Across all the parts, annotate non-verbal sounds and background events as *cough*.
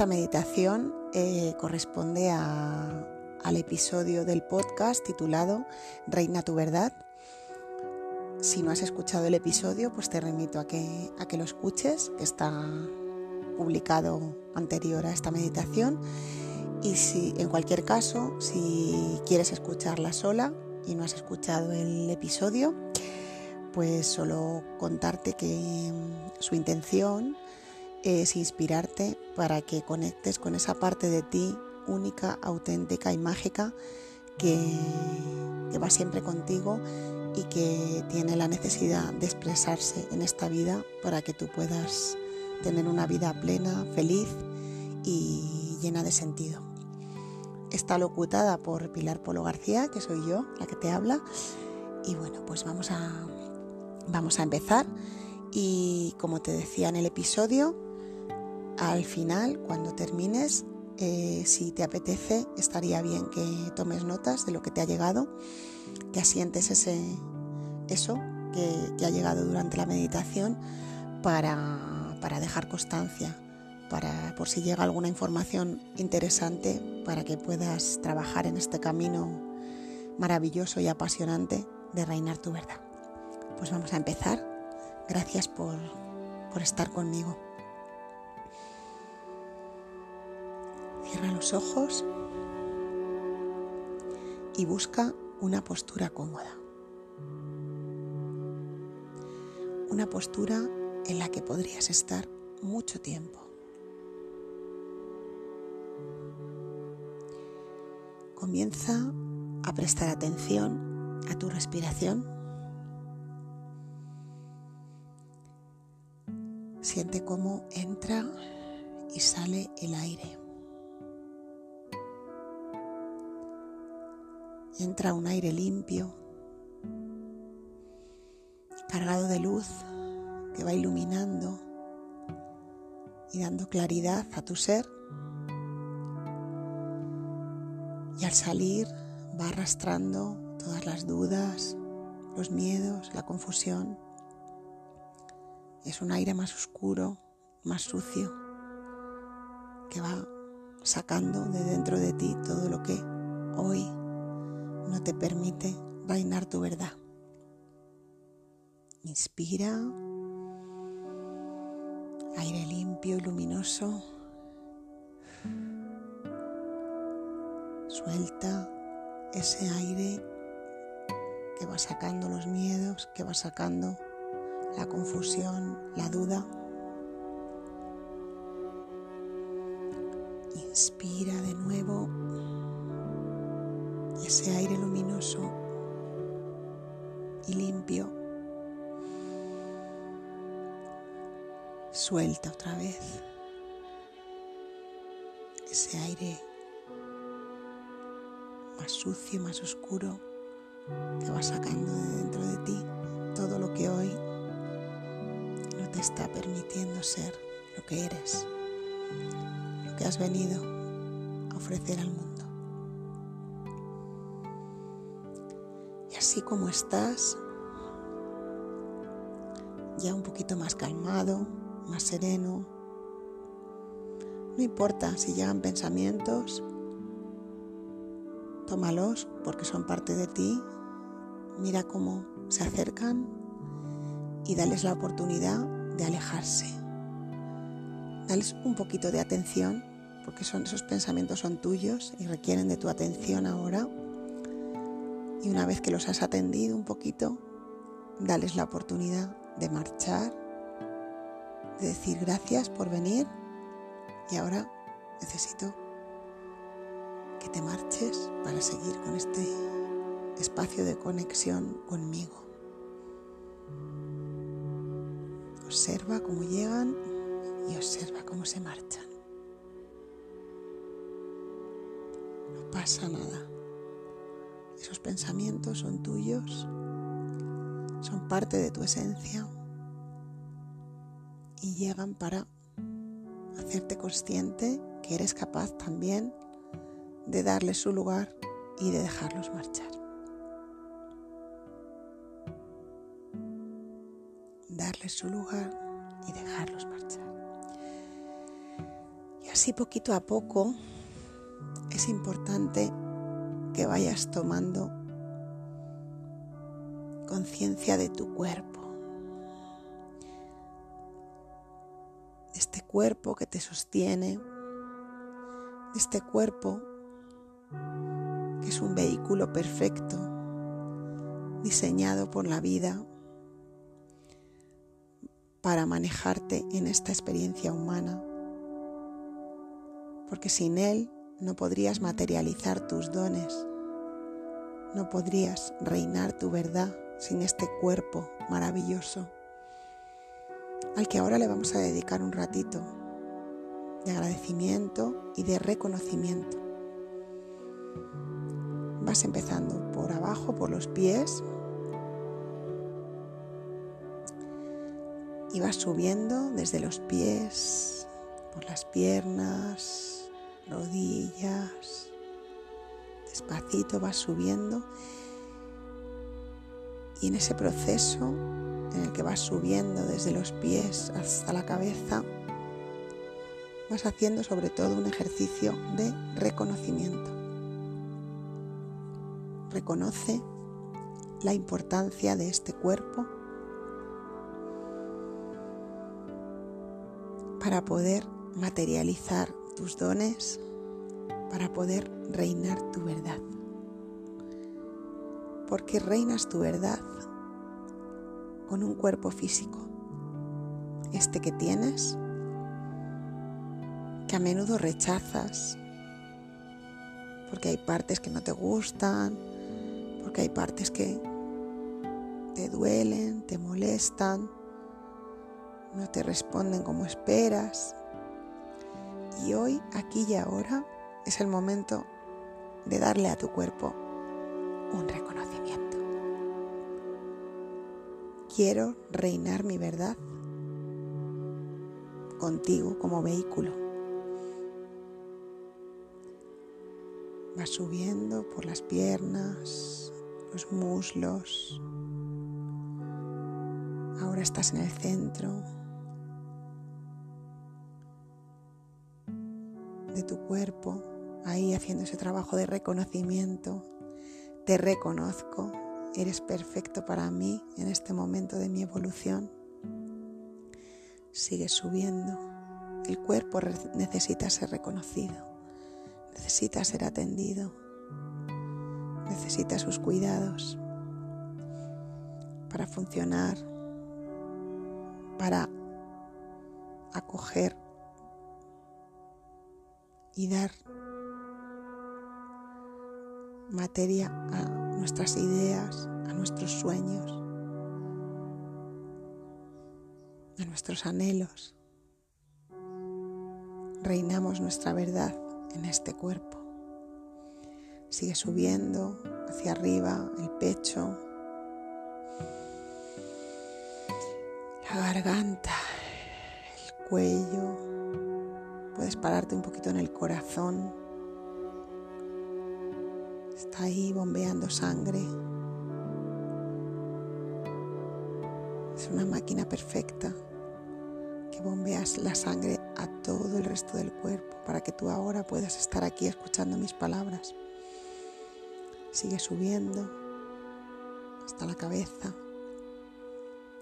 Esta meditación eh, corresponde al episodio del podcast titulado Reina tu verdad. Si no has escuchado el episodio, pues te remito a que, a que lo escuches, que está publicado anterior a esta meditación. Y si en cualquier caso, si quieres escucharla sola y no has escuchado el episodio, pues solo contarte que mm, su intención es inspirarte para que conectes con esa parte de ti única, auténtica y mágica que, va siempre contigo y que tiene la necesidad de expresarse en esta vida para que tú puedas tener una vida plena, feliz y llena de sentido. Está locutada por Pilar Polo García, que soy yo la que te habla. Y bueno, pues vamos a, vamos a empezar. Y como te decía en el episodio, al final, cuando termines, eh, si te apetece, estaría bien que tomes notas de lo que te ha llegado, que asientes ese, eso que, ha llegado durante la meditación para, para dejar constancia, para, por si llega alguna información interesante, para que puedas trabajar en este camino maravilloso y apasionante de reinar tu verdad. Pues vamos a empezar. Gracias por, por estar conmigo. Cierra los ojos y busca una postura cómoda. Una postura en la que podrías estar mucho tiempo. Comienza a prestar atención a tu respiración. Siente cómo entra y sale el aire. Entra un aire limpio, cargado de luz que va iluminando y dando claridad a tu ser. Y al salir va arrastrando todas las dudas, los miedos, la confusión. Es un aire más oscuro, más sucio, que va sacando de dentro de ti todo lo que hoy no te permite reinar tu verdad. Inspira, aire limpio y luminoso. Suelta ese aire que va sacando los miedos, que va sacando la confusión, la duda. Inspira de nuevo ese aire luminoso y limpio. Suelta otra vez ese aire más sucio, más oscuro que va sacando de dentro de ti todo lo que hoy no te está permitiendo ser lo que eres, lo que has venido a ofrecer al mundo. Así como estás, ya un poquito más calmado, más sereno. No importa si llegan pensamientos, tómalos porque son parte de ti. Mira cómo se acercan y dales la oportunidad de alejarse. Dales un poquito de atención porque son, esos pensamientos son tuyos y requieren de tu atención ahora. Y una vez que los has atendido un poquito, dales la oportunidad de marchar, de decir gracias por venir y ahora necesito que te marches para seguir con este espacio de conexión conmigo. Observa cómo llegan y observa cómo se marchan. No pasa nada. Esos pensamientos son tuyos, son parte de tu esencia y llegan para hacerte consciente que eres capaz también de darles su lugar y de dejarlos marchar. Darles su lugar y dejarlos marchar. Y así poquito a poco es importante que vayas tomando conciencia de tu cuerpo. Este cuerpo que te sostiene, este cuerpo que es un vehículo perfecto, diseñado por la vida para manejarte en esta experiencia humana. Porque sin él no podrías materializar tus dones, no podrías reinar tu verdad sin este cuerpo maravilloso, al que ahora le vamos a dedicar un ratito de agradecimiento y de reconocimiento. Vas empezando por abajo, por los pies, y vas subiendo desde los pies, por las piernas, rodillas. Despacito vas subiendo y en ese proceso en el que vas subiendo desde los pies hasta la cabeza, vas haciendo sobre todo un ejercicio de reconocimiento. Reconoce la importancia de este cuerpo para poder materializar tus dones, para poder reinar tu verdad. Porque reinas tu verdad con un cuerpo físico, este que tienes, que a menudo rechazas, porque hay partes que no te gustan, porque hay partes que te duelen, te molestan, no te responden como esperas. Y hoy, aquí y ahora, es el momento de darle a tu cuerpo un reconocimiento. Quiero reinar mi verdad contigo como vehículo. Va subiendo por las piernas, los muslos. Ahora estás en el centro, de tu cuerpo, ahí haciendo ese trabajo de reconocimiento. Te reconozco, eres perfecto para mí en este momento de mi evolución. Sigue subiendo. El cuerpo necesita ser reconocido, necesita ser atendido, necesita sus cuidados para funcionar, para acoger y dar materia a nuestras ideas, a nuestros sueños, a nuestros anhelos. Reinamos nuestra verdad en este cuerpo. Sigue subiendo hacia arriba el pecho, la garganta, el cuello, Puedes pararte un poquito en el corazón. Está ahí bombeando sangre. Es una máquina perfecta que bombeas la sangre a todo el resto del cuerpo para que tú ahora puedas estar aquí escuchando mis palabras. Sigue subiendo hasta la cabeza.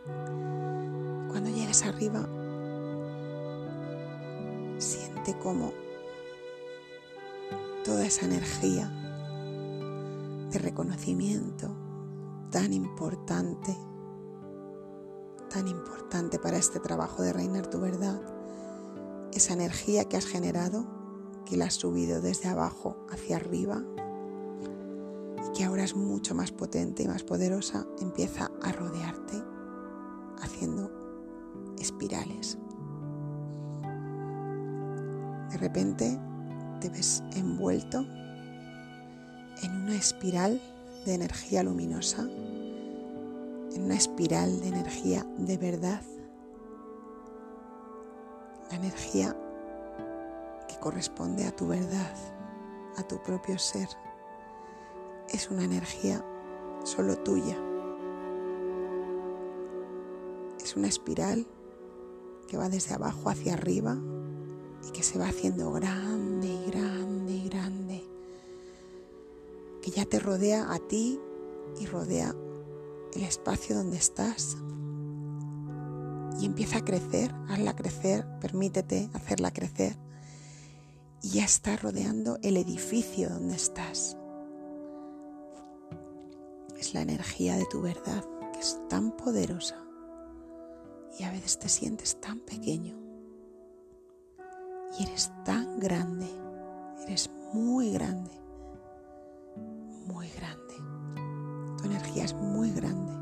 Cuando llegues arriba, siente como toda esa energía de reconocimiento tan importante, tan importante para este trabajo de reinar tu verdad, esa energía que has generado, que la has subido desde abajo hacia arriba y que ahora es mucho más potente y más poderosa, empieza a rodearte haciendo espirales. De repente te ves envuelto en una espiral de energía luminosa, en una espiral de energía de verdad, la energía que corresponde a tu verdad, a tu propio ser. Es una energía solo tuya. Es una espiral que va desde abajo hacia arriba y que se va haciendo grande y grande y grande, que ya te rodea a ti y rodea el espacio donde estás. Y empieza a crecer, hazla crecer, permítete hacerla crecer. Y ya está rodeando el edificio donde estás. Es la energía de tu verdad que es tan poderosa y a veces te sientes tan pequeño y eres tan grande, eres muy grande, muy grande. Tu energía es muy grande.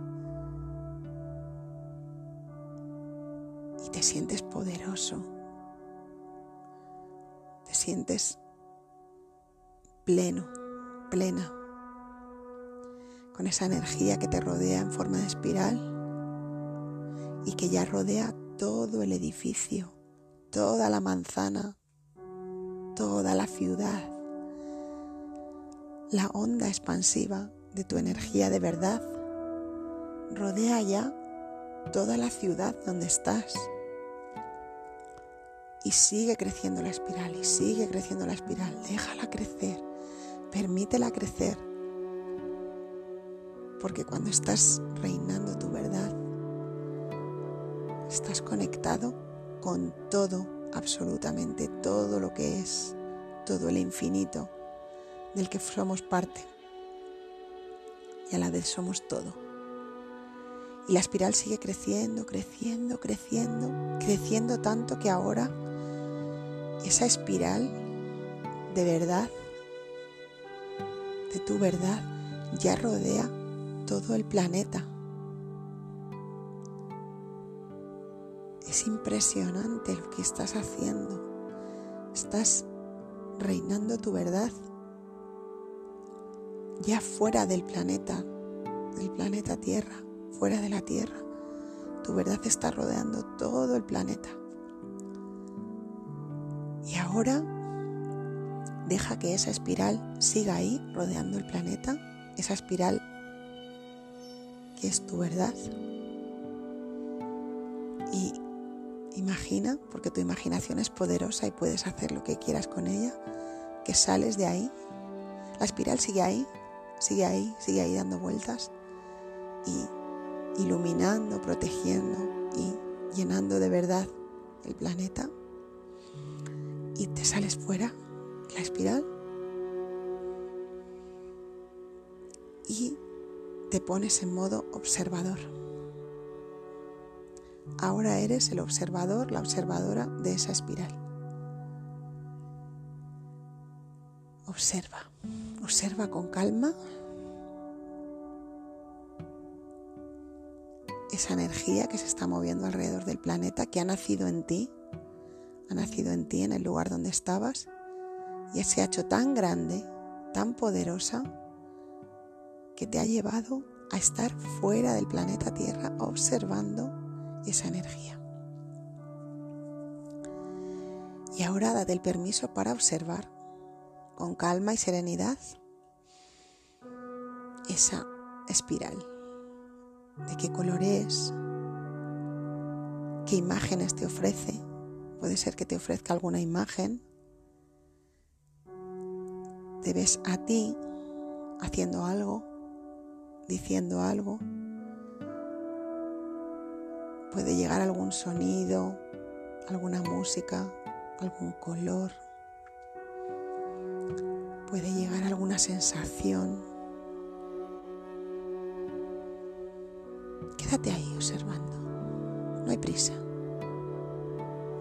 Y te sientes poderoso, te sientes pleno, plena, con esa energía que te rodea en forma de espiral y que ya rodea todo el edificio, toda la manzana, toda la ciudad. La onda expansiva de tu energía de verdad rodea ya toda la ciudad donde estás. Y sigue creciendo la espiral, y sigue creciendo la espiral. Déjala crecer, permítela crecer. Porque cuando estás reinando tu verdad, estás conectado con todo, absolutamente todo lo que es, todo el infinito del que somos parte. Y a la vez somos todo. Y la espiral sigue creciendo, creciendo, creciendo, creciendo tanto que ahora esa espiral de verdad, de tu verdad, ya rodea todo el planeta. Es impresionante lo que estás haciendo. Estás reinando tu verdad ya fuera del planeta, del planeta Tierra, fuera de la Tierra. Tu verdad está rodeando todo el planeta. Y ahora deja que esa espiral siga ahí rodeando el planeta, esa espiral que es tu verdad. Y Imagina, porque tu imaginación es poderosa y puedes hacer lo que quieras con ella, que sales de ahí. La espiral sigue ahí, sigue ahí, sigue ahí dando vueltas y iluminando, protegiendo y llenando de verdad el planeta. Y te sales fuera, la espiral, y te pones en modo observador. Ahora eres el observador, la observadora de esa espiral. Observa, observa con calma esa energía que se está moviendo alrededor del planeta, que ha nacido en ti, ha nacido en ti en el lugar donde estabas y se ha hecho tan grande, tan poderosa, que te ha llevado a estar fuera del planeta Tierra observando esa energía. Y ahora date el permiso para observar con calma y serenidad esa espiral. ¿De qué color es? ¿Qué imágenes te ofrece? Puede ser que te ofrezca alguna imagen. Te ves a ti haciendo algo, diciendo algo, Puede llegar algún sonido, alguna música, algún color. Puede llegar alguna sensación. Quédate ahí observando. No hay prisa.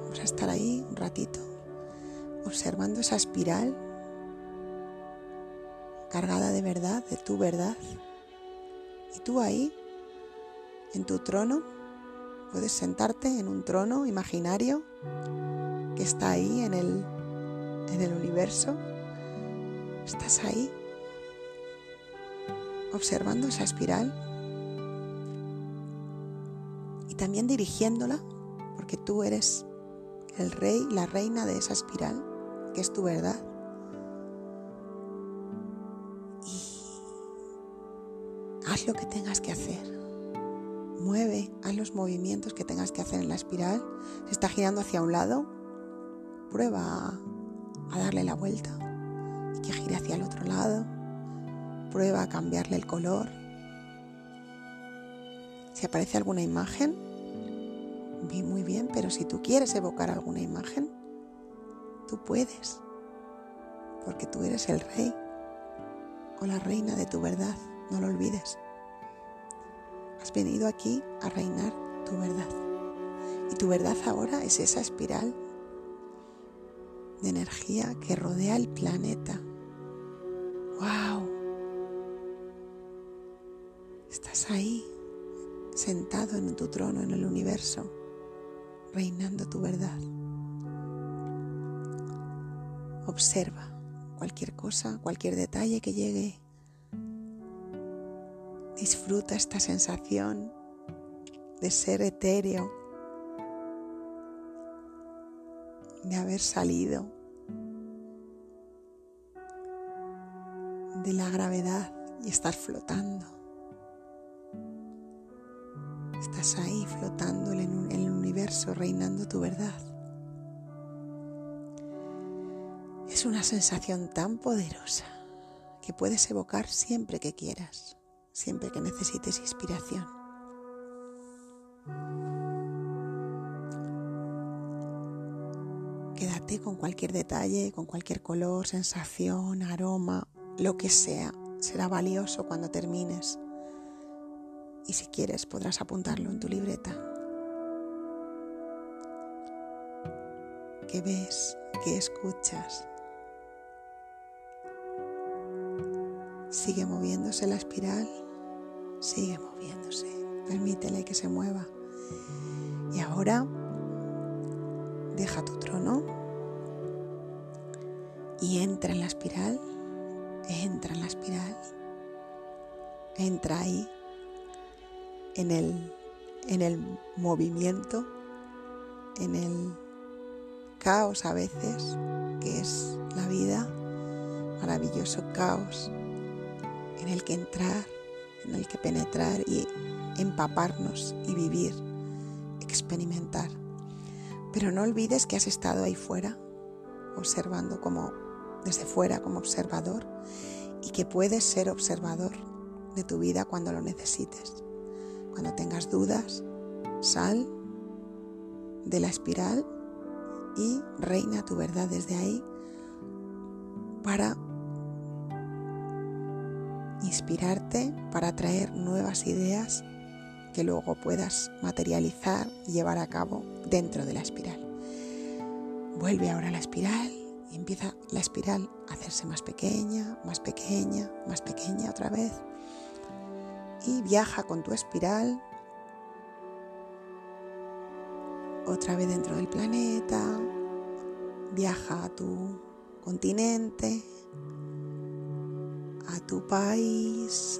Vamos a estar ahí un ratito observando esa espiral cargada de verdad, de tu verdad. Y tú ahí, en tu trono, Puedes sentarte en un trono imaginario que está ahí en el, en el universo. Estás ahí observando esa espiral y también dirigiéndola, porque tú eres el rey, la reina de esa espiral, que es tu verdad. Y haz lo que tengas que hacer mueve, haz los movimientos que tengas que hacer en la espiral. Se está girando hacia un lado, prueba a darle la vuelta y que gire hacia el otro lado. Prueba a cambiarle el color. Si aparece alguna imagen, muy bien, pero si tú quieres evocar alguna imagen, tú puedes, porque tú eres el rey o la reina de tu verdad, no lo olvides. Has venido aquí a reinar tu verdad. Y tu verdad ahora es esa espiral de energía que rodea el planeta. ¡Wow! Estás ahí, sentado en tu trono en el universo, reinando tu verdad. Observa cualquier cosa, cualquier detalle que llegue. Disfruta esta sensación de ser etéreo, de haber salido de la gravedad y estar flotando. Estás ahí flotando en el universo, reinando tu verdad. Es una sensación tan poderosa que puedes evocar siempre que quieras, siempre que necesites inspiración. Quédate con cualquier detalle, con cualquier color, sensación, aroma, lo que sea. Será valioso cuando termines. Y si quieres podrás apuntarlo en tu libreta. ¿Qué ves? ¿Qué escuchas? Sigue moviéndose la espiral. Sigue moviéndose. Permítele que se mueva. Y ahora deja tu trono y entra en la espiral, entra en la espiral, entra ahí en el, en el movimiento, en el caos a veces, que es la vida, maravilloso caos en el que entrar, en el que penetrar y empaparnos y vivir, experimentar. Pero no olvides que has estado ahí fuera, observando como desde fuera como observador y que puedes ser observador de tu vida cuando lo necesites. Cuando tengas dudas, sal de la espiral y reina tu verdad desde ahí para inspirarte, para traer nuevas ideas que luego puedas materializar y llevar a cabo dentro de la espiral. Vuelve ahora a la espiral y empieza la espiral a hacerse más pequeña, más pequeña, más pequeña otra vez. Y viaja con tu espiral otra vez dentro del planeta, viaja a tu continente, a tu país,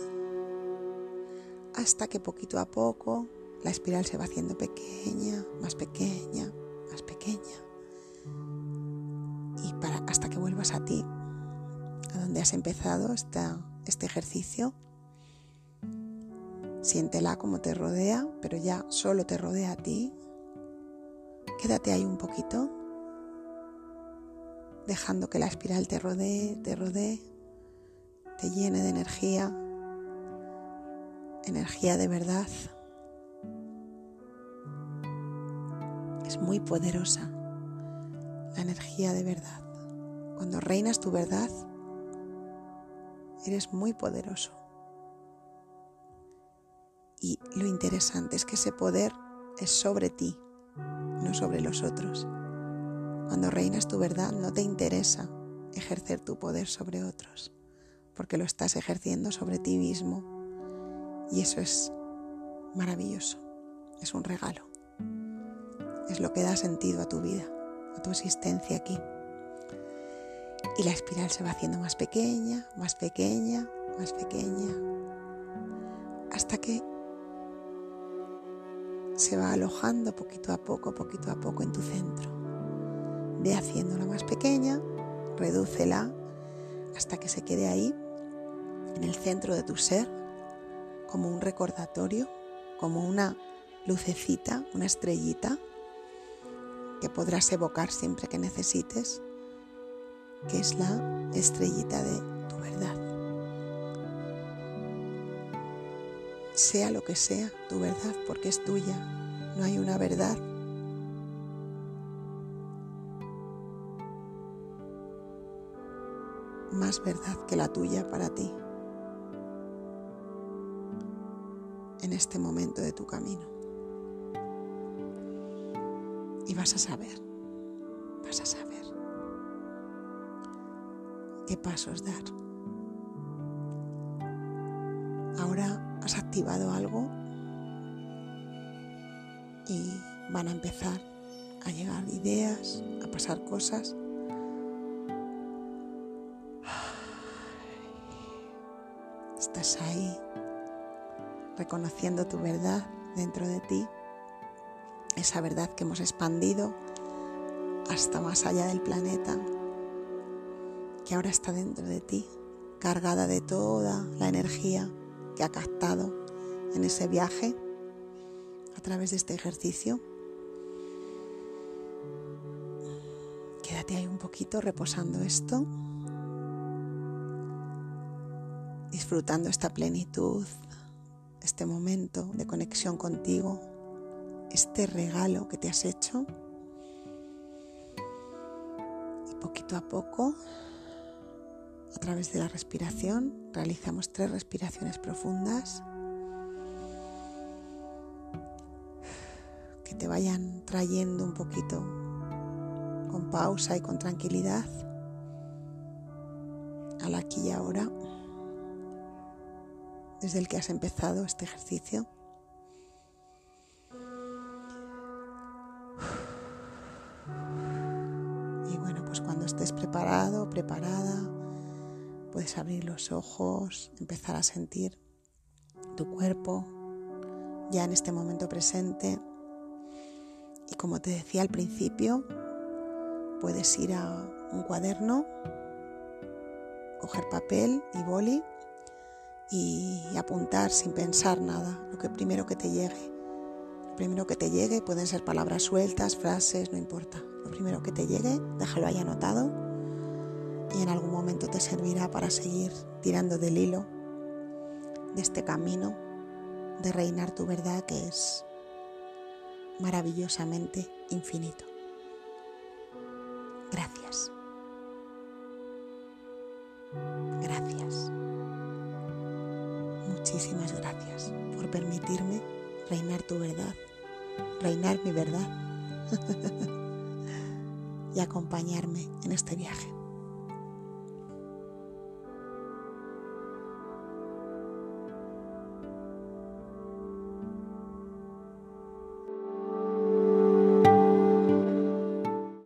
hasta que poquito a poco la espiral se va haciendo pequeña, más pequeña, más pequeña. Y para, hasta que vuelvas a ti, a donde has empezado este ejercicio. Siéntela como te rodea, pero ya solo te rodea a ti. Quédate ahí un poquito, dejando que la espiral te rodee, te rodee, te llene de energía, energía de verdad. Es muy poderosa la energía de verdad. Cuando reinas tu verdad, eres muy poderoso. Y lo interesante es que ese poder es sobre ti, no sobre los otros. Cuando reinas tu verdad no te interesa ejercer tu poder sobre otros, porque lo estás ejerciendo sobre ti mismo y eso es maravilloso, es un regalo. Es lo que da sentido a tu vida, a tu existencia aquí. Y la espiral se va haciendo más pequeña, más pequeña, más pequeña, hasta que se va alojando poquito a poco, poquito a poco en tu centro. Ve haciéndola más pequeña, redúcela hasta que se quede ahí, en el centro de tu ser, como un recordatorio, como una lucecita, una estrellita que podrás evocar siempre que necesites, que es la estrellita de tu verdad. Sea lo que sea tu verdad, porque es tuya, no hay una verdad más verdad que la tuya para ti en este momento de tu camino. Y vas a saber, vas a saber qué pasos dar. Ahora has activado algo y van a empezar a llegar ideas, a pasar cosas Estás ahí reconociendo tu verdad dentro de ti, esa verdad que hemos expandido hasta más allá del planeta, que ahora está dentro de ti, cargada de toda la energía que ha captado en ese viaje a través de este ejercicio. Quédate ahí un poquito reposando esto. disfrutando esta plenitud, este momento de conexión contigo, este regalo que te has hecho. Y poquito a poco, a través de la respiración, realizamos tres respiraciones profundas que te vayan trayendo un poquito con pausa y con tranquilidad al aquí y ahora desde el que has empezado este ejercicio. Y bueno, pues cuando estés preparado, preparada, puedes abrir los ojos, empezar a sentir tu cuerpo ya en este momento presente. Y como te decía al principio, puedes ir a un cuaderno, coger papel y boli y apuntar sin pensar nada, lo que primero que te llegue. Lo primero que te llegue pueden ser palabras sueltas, frases, no importa. Lo primero que te llegue, déjalo ahí anotado y en algún momento te servirá para seguir tirando del hilo de este camino de reinar tu verdad que es maravillosamente infinito. Gracias. Gracias muchísimas gracias por permitirme reinar tu verdad, reinar mi verdad *laughs* y acompañarme en este viaje.